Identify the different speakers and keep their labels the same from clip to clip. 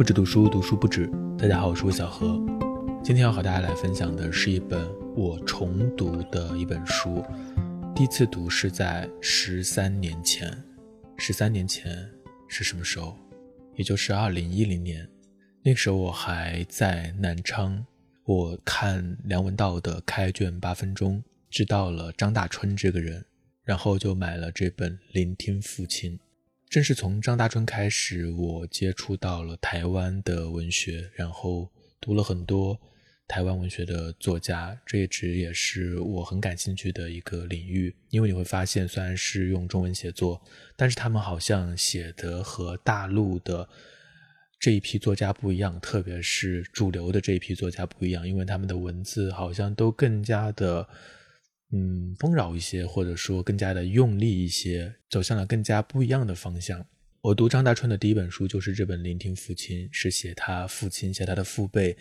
Speaker 1: 不止读书，读书不止。大家好，我是魏小何。今天要和大家来分享的是一本我重读的一本书。第一次读是在十三年前。十三年前是什么时候？也就是二零一零年。那时候我还在南昌。我看梁文道的开卷八分钟，知道了张大春这个人，然后就买了这本《聆听父亲》。正是从张大春开始，我接触到了台湾的文学，然后读了很多台湾文学的作家，这一直也是我很感兴趣的一个领域。因为你会发现，虽然是用中文写作，但是他们好像写的和大陆的这一批作家不一样，特别是主流的这一批作家不一样，因为他们的文字好像都更加的。嗯，丰饶一些，或者说更加的用力一些，走向了更加不一样的方向。我读张大春的第一本书就是这本《聆听父亲》，是写他父亲、写他的父辈、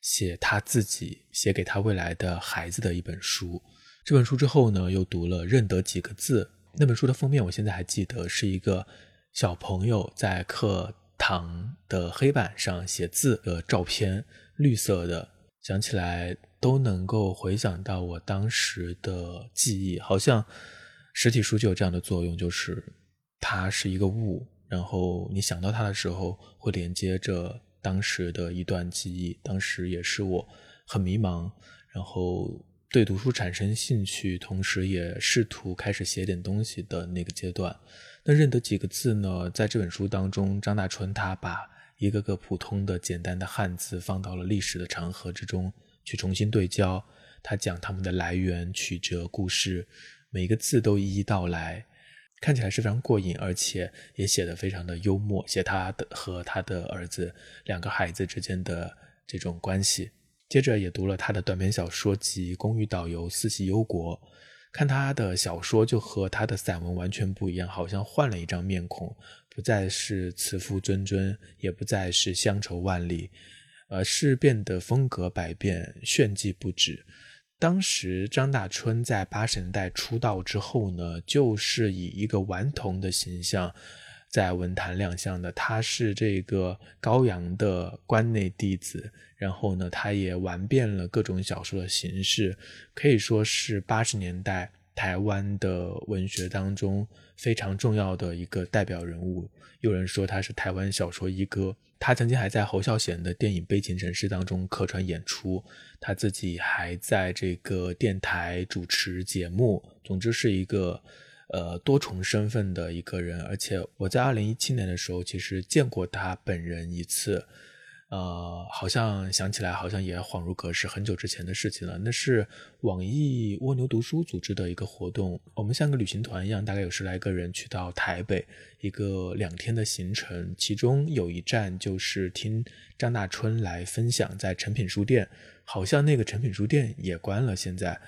Speaker 1: 写他自己、写给他未来的孩子的一本书。这本书之后呢，又读了《认得几个字》。那本书的封面我现在还记得，是一个小朋友在课堂的黑板上写字的照片，绿色的，想起来。都能够回想到我当时的记忆，好像实体书就有这样的作用，就是它是一个物，然后你想到它的时候，会连接着当时的一段记忆。当时也是我很迷茫，然后对读书产生兴趣，同时也试图开始写点东西的那个阶段。那认得几个字呢？在这本书当中，张大春他把一个个普通的、简单的汉字放到了历史的长河之中。去重新对焦，他讲他们的来源、曲折、故事，每一个字都一一道来，看起来是非常过瘾，而且也写得非常的幽默，写他的和他的儿子两个孩子之间的这种关系。接着也读了他的短篇小说集《公寓导游四喜忧国》，看他的小说就和他的散文完全不一样，好像换了一张面孔，不再是慈父谆谆，也不再是乡愁万里。而是变得风格百变，炫技不止。当时张大春在八十年代出道之后呢，就是以一个顽童的形象在文坛亮相的。他是这个高阳的关内弟子，然后呢，他也玩遍了各种小说的形式，可以说是八十年代台湾的文学当中非常重要的一个代表人物。有人说他是台湾小说一哥。他曾经还在侯孝贤的电影《悲情城市》当中客串演出，他自己还在这个电台主持节目。总之是一个呃多重身份的一个人。而且我在二零一七年的时候，其实见过他本人一次。呃，好像想起来，好像也恍如隔世，很久之前的事情了。那是网易蜗牛读书组织的一个活动，我们像个旅行团一样，大概有十来个人去到台北，一个两天的行程，其中有一站就是听张大春来分享在诚品书店，好像那个诚品书店也关了，现在。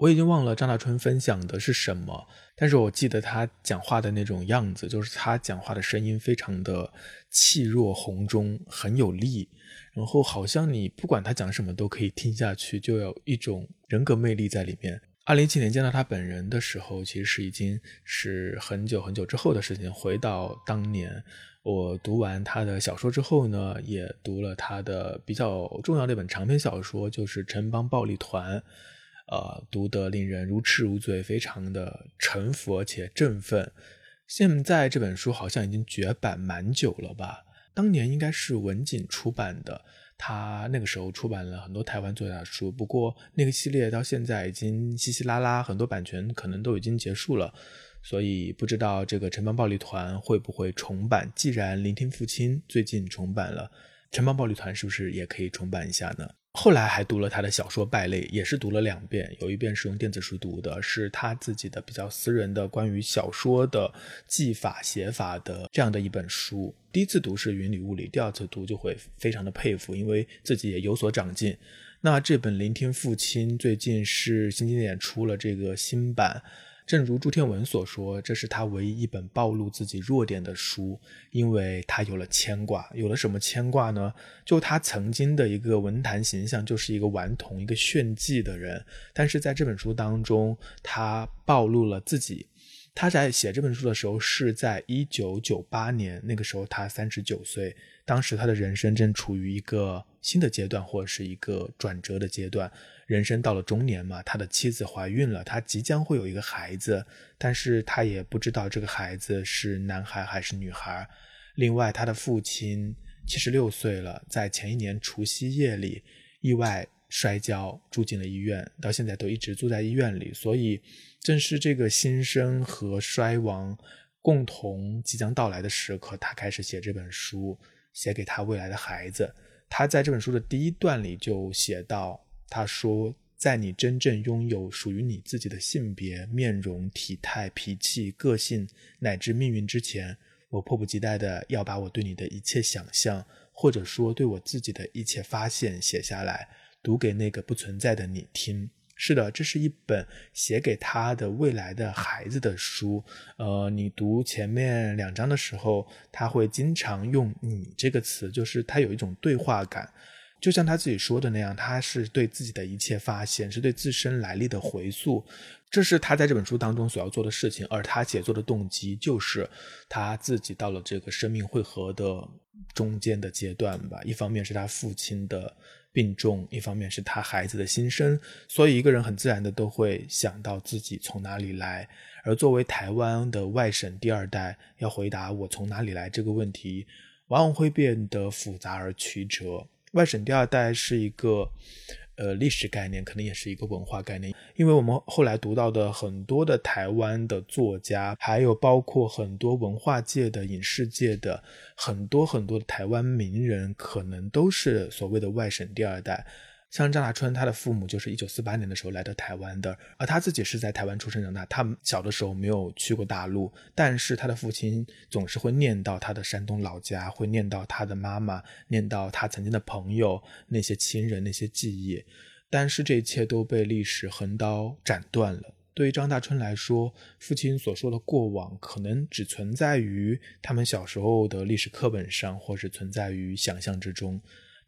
Speaker 1: 我已经忘了张大春分享的是什么，但是我记得他讲话的那种样子，就是他讲话的声音非常的气若洪钟，很有力，然后好像你不管他讲什么都可以听下去，就有一种人格魅力在里面。二零一七年见到他本人的时候，其实已经是很久很久之后的事情。回到当年，我读完他的小说之后呢，也读了他的比较重要的一本长篇小说，就是《城邦暴力团》。呃，读得令人如痴如醉，非常的沉浮而且振奋。现在这本书好像已经绝版蛮久了吧？当年应该是文景出版的，他那个时候出版了很多台湾作家的书。不过那个系列到现在已经稀稀拉拉，很多版权可能都已经结束了，所以不知道这个城邦暴力团会不会重版。既然聆听父亲最近重版了，城邦暴力团是不是也可以重版一下呢？后来还读了他的小说《败类》，也是读了两遍，有一遍是用电子书读的，是他自己的比较私人的关于小说的技法写法的这样的一本书。第一次读是云里雾里，第二次读就会非常的佩服，因为自己也有所长进。那这本《聆听父亲》最近是新经典出了这个新版。正如朱天文所说，这是他唯一一本暴露自己弱点的书，因为他有了牵挂。有了什么牵挂呢？就他曾经的一个文坛形象，就是一个顽童、一个炫技的人。但是在这本书当中，他暴露了自己，他在写这本书的时候是在一九九八年，那个时候他三十九岁，当时他的人生正处于一个新的阶段，或者是一个转折的阶段。人生到了中年嘛，他的妻子怀孕了，他即将会有一个孩子，但是他也不知道这个孩子是男孩还是女孩。另外，他的父亲七十六岁了，在前一年除夕夜里意外摔跤，住进了医院，到现在都一直住在医院里，所以。正是这个新生和衰亡共同即将到来的时刻，他开始写这本书，写给他未来的孩子。他在这本书的第一段里就写到：“他说，在你真正拥有属于你自己的性别、面容、体态、脾气、个性乃至命运之前，我迫不及待的要把我对你的一切想象，或者说对我自己的一切发现写下来，读给那个不存在的你听。”是的，这是一本写给他的未来的孩子的书。呃，你读前面两章的时候，他会经常用“你”这个词，就是他有一种对话感，就像他自己说的那样，他是对自己的一切发现，是对自身来历的回溯。这是他在这本书当中所要做的事情，而他写作的动机就是他自己到了这个生命汇合的中间的阶段吧。一方面是他父亲的。病重，一方面是他孩子的心声，所以一个人很自然的都会想到自己从哪里来。而作为台湾的外省第二代，要回答我从哪里来这个问题，往往会变得复杂而曲折。外省第二代是一个。呃，历史概念可能也是一个文化概念，因为我们后来读到的很多的台湾的作家，还有包括很多文化界的、影视界的很多很多的台湾名人，可能都是所谓的外省第二代。像张大春，他的父母就是一九四八年的时候来到台湾的，而他自己是在台湾出生长大。他小的时候没有去过大陆，但是他的父亲总是会念叨他的山东老家，会念叨他的妈妈，念叨他曾经的朋友、那些亲人、那些记忆。但是这一切都被历史横刀斩断了。对于张大春来说，父亲所说的过往可能只存在于他们小时候的历史课本上，或是存在于想象之中。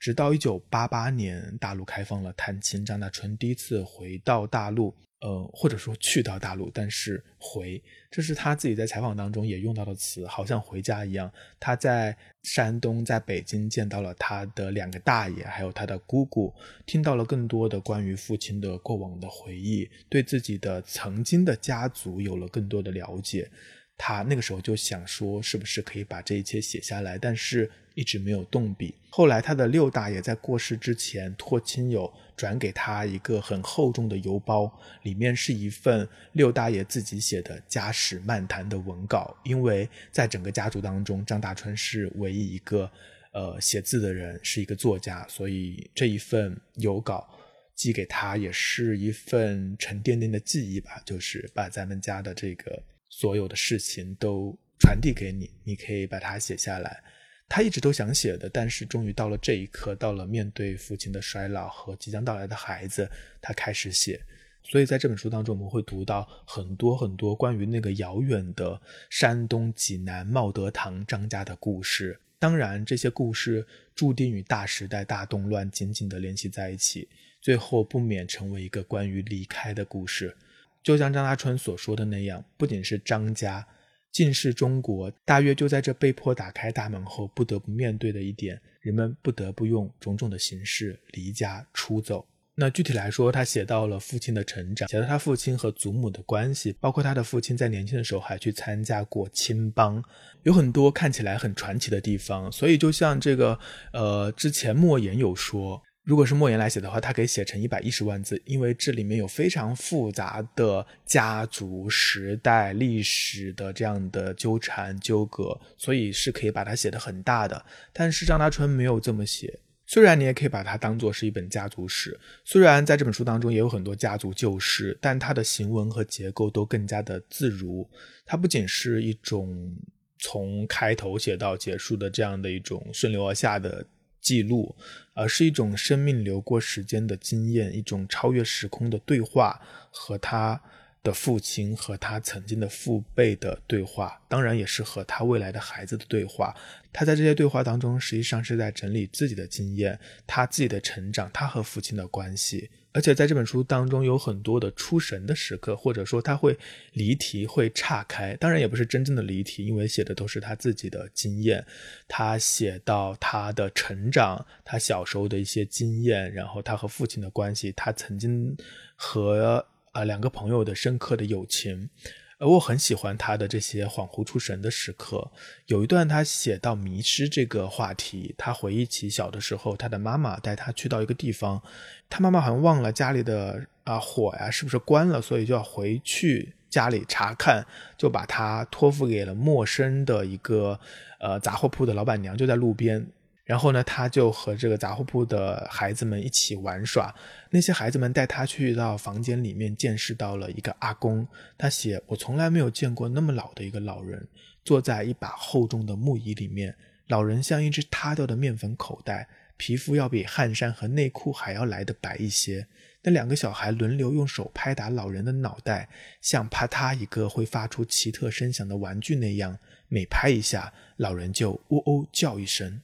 Speaker 1: 直到一九八八年，大陆开放了探亲，张大春第一次回到大陆，呃，或者说去到大陆，但是回，这是他自己在采访当中也用到的词，好像回家一样。他在山东，在北京见到了他的两个大爷，还有他的姑姑，听到了更多的关于父亲的过往的回忆，对自己的曾经的家族有了更多的了解。他那个时候就想说，是不是可以把这一切写下来，但是一直没有动笔。后来他的六大爷在过世之前，托亲友转给他一个很厚重的邮包，里面是一份六大爷自己写的家史漫谈的文稿。因为在整个家族当中，张大春是唯一一个呃写字的人，是一个作家，所以这一份邮稿寄给他也是一份沉甸甸的记忆吧，就是把咱们家的这个。所有的事情都传递给你，你可以把它写下来。他一直都想写的，但是终于到了这一刻，到了面对父亲的衰老和即将到来的孩子，他开始写。所以在这本书当中，我们会读到很多很多关于那个遥远的山东济南茂德堂张家的故事。当然，这些故事注定与大时代大动乱紧紧地联系在一起，最后不免成为一个关于离开的故事。就像张大春所说的那样，不仅是张家，尽是中国，大约就在这被迫打开大门后不得不面对的一点，人们不得不用种种的形式离家出走。那具体来说，他写到了父亲的成长，写到他父亲和祖母的关系，包括他的父亲在年轻的时候还去参加过青帮，有很多看起来很传奇的地方。所以，就像这个，呃，之前莫言有说。如果是莫言来写的话，他可以写成一百一十万字，因为这里面有非常复杂的家族、时代、历史的这样的纠缠纠葛，所以是可以把它写得很大的。但是张大春没有这么写，虽然你也可以把它当做是一本家族史，虽然在这本书当中也有很多家族旧事，但它的行文和结构都更加的自如。它不仅是一种从开头写到结束的这样的一种顺流而下的。记录，而是一种生命流过时间的经验，一种超越时空的对话和他的父亲和他曾经的父辈的对话，当然也是和他未来的孩子的对话。他在这些对话当中，实际上是在整理自己的经验，他自己的成长，他和父亲的关系。而且在这本书当中有很多的出神的时刻，或者说他会离题、会岔开。当然也不是真正的离题，因为写的都是他自己的经验。他写到他的成长，他小时候的一些经验，然后他和父亲的关系，他曾经和啊两个朋友的深刻的友情。而我很喜欢他的这些恍惚出神的时刻。有一段他写到迷失这个话题，他回忆起小的时候，他的妈妈带他去到一个地方，他妈妈好像忘了家里的啊火呀是不是关了，所以就要回去家里查看，就把他托付给了陌生的一个呃杂货铺的老板娘，就在路边。然后呢，他就和这个杂货铺的孩子们一起玩耍。那些孩子们带他去到房间里面，见识到了一个阿公。他写：“我从来没有见过那么老的一个老人，坐在一把厚重的木椅里面。老人像一只塌掉的面粉口袋，皮肤要比汗衫和内裤还要来得白一些。那两个小孩轮流用手拍打老人的脑袋，像啪嗒一个会发出奇特声响的玩具那样。每拍一下，老人就喔喔叫一声。”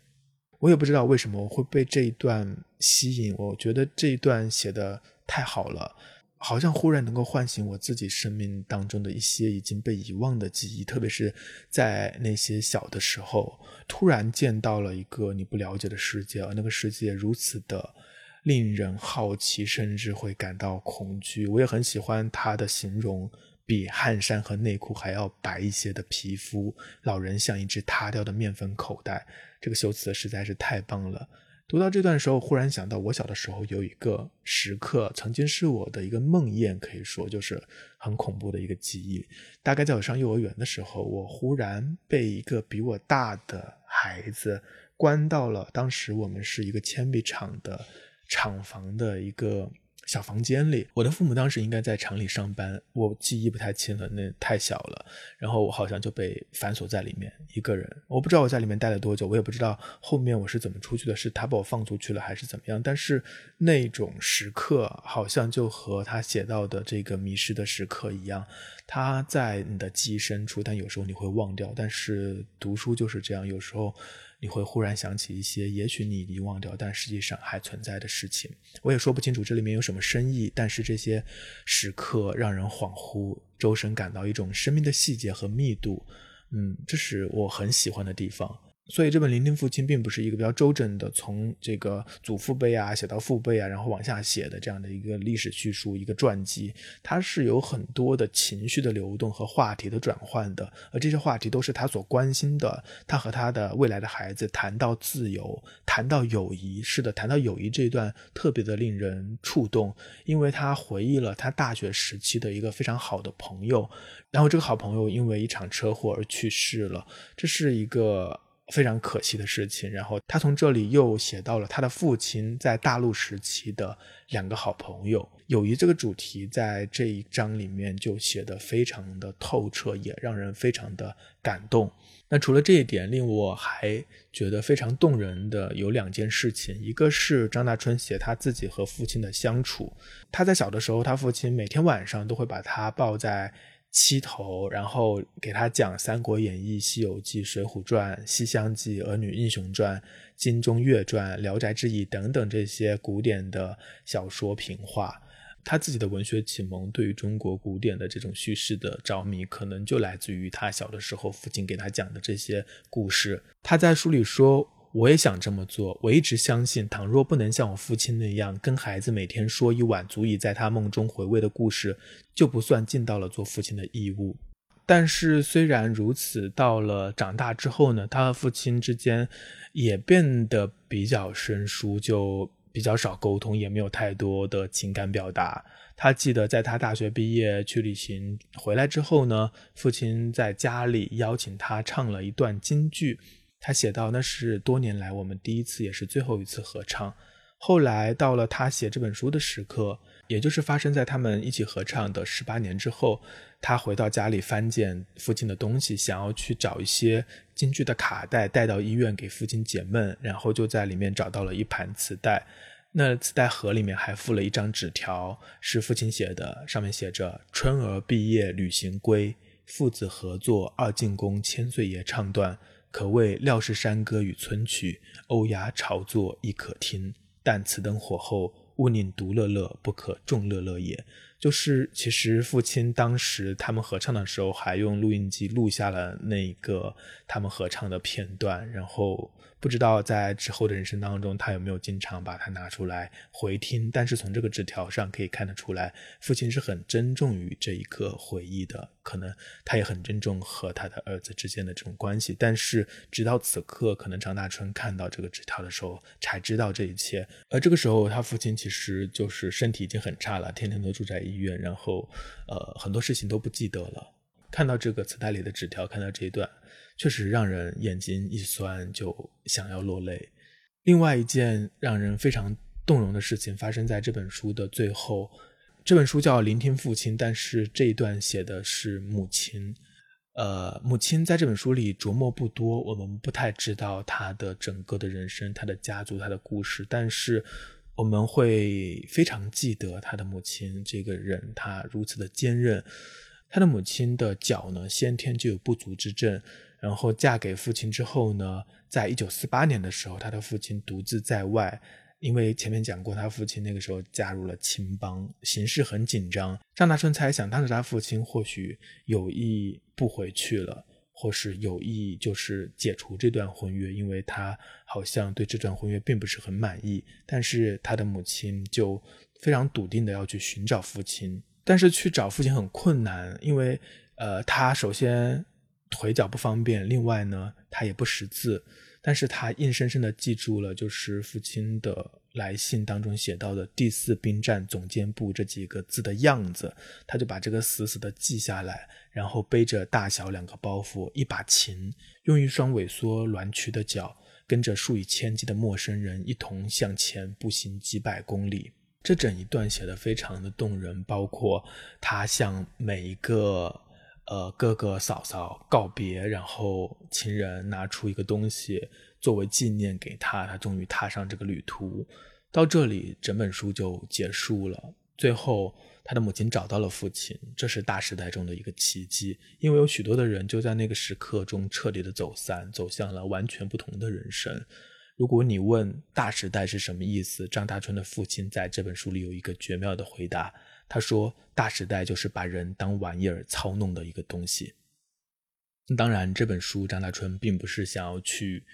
Speaker 1: 我也不知道为什么会被这一段吸引，我觉得这一段写的太好了，好像忽然能够唤醒我自己生命当中的一些已经被遗忘的记忆，特别是在那些小的时候，突然见到了一个你不了解的世界，而那个世界如此的令人好奇，甚至会感到恐惧。我也很喜欢他的形容。比汗衫和内裤还要白一些的皮肤，老人像一只塌掉的面粉口袋。这个修辞实在是太棒了。读到这段时候，忽然想到我小的时候有一个时刻，曾经是我的一个梦魇，可以说就是很恐怖的一个记忆。大概在我上幼儿园的时候，我忽然被一个比我大的孩子关到了当时我们是一个铅笔厂的厂房的一个。小房间里，我的父母当时应该在厂里上班，我记忆不太清了，那太小了。然后我好像就被反锁在里面一个人，我不知道我在里面待了多久，我也不知道后面我是怎么出去的，是他把我放出去了还是怎么样。但是那种时刻好像就和他写到的这个迷失的时刻一样，他在你的记忆深处，但有时候你会忘掉。但是读书就是这样，有时候。你会忽然想起一些也许你遗忘掉，但实际上还存在的事情。我也说不清楚这里面有什么深意，但是这些时刻让人恍惚，周身感到一种生命的细节和密度。嗯，这是我很喜欢的地方。所以这本《聆听父亲》并不是一个比较周正的，从这个祖父辈啊写到父辈啊，然后往下写的这样的一个历史叙述、一个传记。它是有很多的情绪的流动和话题的转换的，而这些话题都是他所关心的。他和他的未来的孩子谈到自由，谈到友谊，是的，谈到友谊这一段特别的令人触动，因为他回忆了他大学时期的一个非常好的朋友，然后这个好朋友因为一场车祸而去世了，这是一个。非常可惜的事情。然后他从这里又写到了他的父亲在大陆时期的两个好朋友，友谊这个主题在这一章里面就写得非常的透彻，也让人非常的感动。那除了这一点，令我还觉得非常动人的有两件事情，一个是张大春写他自己和父亲的相处。他在小的时候，他父亲每天晚上都会把他抱在。七头，然后给他讲《三国演义》《西游记》《水浒传》《西厢记》《儿女英雄传》《金钟岳传》《聊斋志异》等等这些古典的小说评话。他自己的文学启蒙，对于中国古典的这种叙事的着迷，可能就来自于他小的时候父亲给他讲的这些故事。他在书里说。我也想这么做。我一直相信，倘若不能像我父亲那样跟孩子每天说一晚足以在他梦中回味的故事，就不算尽到了做父亲的义务。但是虽然如此，到了长大之后呢，他和父亲之间也变得比较生疏，就比较少沟通，也没有太多的情感表达。他记得在他大学毕业去旅行回来之后呢，父亲在家里邀请他唱了一段京剧。他写道：“那是多年来我们第一次，也是最后一次合唱。后来到了他写这本书的时刻，也就是发生在他们一起合唱的十八年之后，他回到家里翻检父亲的东西，想要去找一些京剧的卡带带到医院给父亲解闷，然后就在里面找到了一盘磁带。那磁带盒里面还附了一张纸条，是父亲写的，上面写着：“春儿毕业旅行归，父子合作二进宫，千岁爷唱段，可谓料事山歌与村曲，欧雅朝作亦可听。但此灯火候，勿宁独乐乐，不可众乐乐也。”就是其实父亲当时他们合唱的时候，还用录音机录下了那个他们合唱的片段，然后。不知道在之后的人生当中，他有没有经常把它拿出来回听？但是从这个纸条上可以看得出来，父亲是很珍重于这一刻回忆的。可能他也很珍重和他的儿子之间的这种关系。但是直到此刻，可能张大春看到这个纸条的时候，才知道这一切。而这个时候，他父亲其实就是身体已经很差了，天天都住在医院，然后呃很多事情都不记得了。看到这个磁带里的纸条，看到这一段。确实让人眼睛一酸就想要落泪。另外一件让人非常动容的事情发生在这本书的最后。这本书叫《聆听父亲》，但是这一段写的是母亲。呃，母亲在这本书里琢磨不多，我们不太知道她的整个的人生、她的家族、她的故事，但是我们会非常记得她的母亲这个人，她如此的坚韧。她的母亲的脚呢，先天就有不足之症。然后嫁给父亲之后呢，在一九四八年的时候，他的父亲独自在外，因为前面讲过，他父亲那个时候加入了青帮，形势很紧张。张大春猜想，当时他父亲或许有意不回去了，或是有意就是解除这段婚约，因为他好像对这段婚约并不是很满意。但是他的母亲就非常笃定的要去寻找父亲，但是去找父亲很困难，因为呃，他首先。腿脚不方便，另外呢，他也不识字，但是他硬生生的记住了，就是父亲的来信当中写到的第四兵站总监部这几个字的样子，他就把这个死死的记下来，然后背着大小两个包袱，一把琴，用一双萎缩挛曲的脚，跟着数以千计的陌生人一同向前步行几百公里。这整一段写的非常的动人，包括他向每一个。呃，哥哥嫂嫂告别，然后情人拿出一个东西作为纪念给他，他终于踏上这个旅途。到这里，整本书就结束了。最后，他的母亲找到了父亲，这是大时代中的一个奇迹，因为有许多的人就在那个时刻中彻底的走散，走向了完全不同的人生。如果你问大时代是什么意思，张大春的父亲在这本书里有一个绝妙的回答。他说：“大时代就是把人当玩意儿操弄的一个东西。”当然，这本书张大春并不是想要去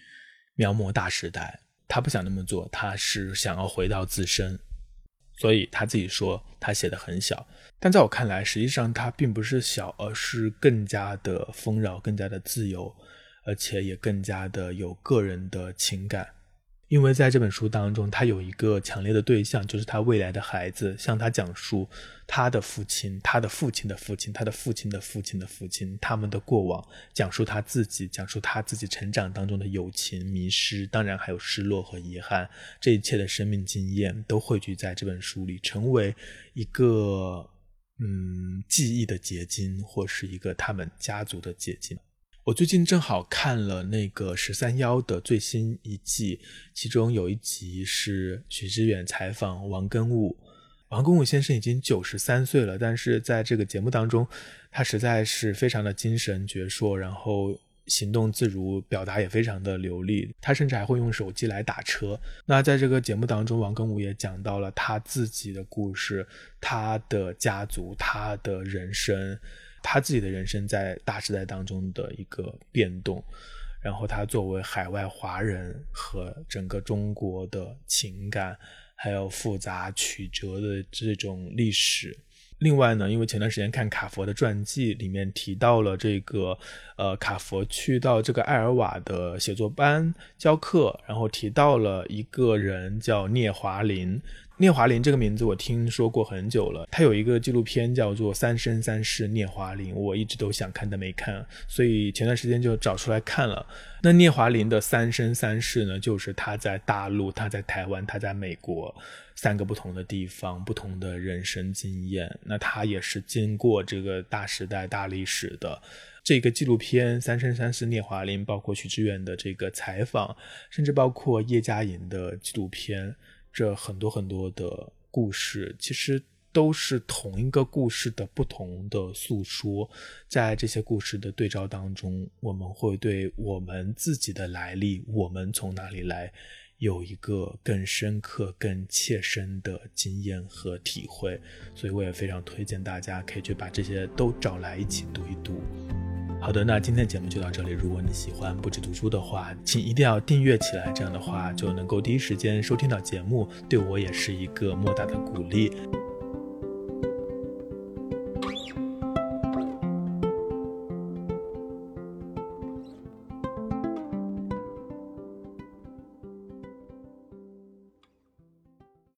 Speaker 1: 描摹大时代，他不想那么做，他是想要回到自身。所以他自己说他写的很小，但在我看来，实际上他并不是小，而是更加的丰饶、更加的自由，而且也更加的有个人的情感。因为在这本书当中，他有一个强烈的对象，就是他未来的孩子，向他讲述他的父亲、他的父亲的父亲、他的父亲的父亲的父亲他们的过往，讲述他自己，讲述他自己成长当中的友情、迷失，当然还有失落和遗憾，这一切的生命经验都汇聚在这本书里，成为一个嗯记忆的结晶，或是一个他们家族的结晶。我最近正好看了那个十三幺的最新一季，其中有一集是许知远采访王根武。王根武先生已经九十三岁了，但是在这个节目当中，他实在是非常的精神矍铄，然后行动自如，表达也非常的流利。他甚至还会用手机来打车。那在这个节目当中，王根武也讲到了他自己的故事，他的家族，他的人生。他自己的人生在大时代当中的一个变动，然后他作为海外华人和整个中国的情感，还有复杂曲折的这种历史。另外呢，因为前段时间看卡佛的传记，里面提到了这个，呃，卡佛去到这个艾尔瓦的写作班教课，然后提到了一个人叫聂华林。聂华苓这个名字我听说过很久了，他有一个纪录片叫做《三生三世聂华苓》，我一直都想看但没看，所以前段时间就找出来看了。那聂华苓的三生三世呢，就是他在大陆、他在台湾、他在美国三个不同的地方，不同的人生经验。那他也是经过这个大时代、大历史的这个纪录片《三生三世聂华苓》，包括许志远的这个采访，甚至包括叶嘉莹的纪录片。这很多很多的故事，其实都是同一个故事的不同的诉说。在这些故事的对照当中，我们会对我们自己的来历，我们从哪里来，有一个更深刻、更切身的经验和体会。所以，我也非常推荐大家可以去把这些都找来一起读一读。好的，那今天的节目就到这里。如果你喜欢不止读书的话，请一定要订阅起来，这样的话就能够第一时间收听到节目，对我也是一个莫大的鼓励。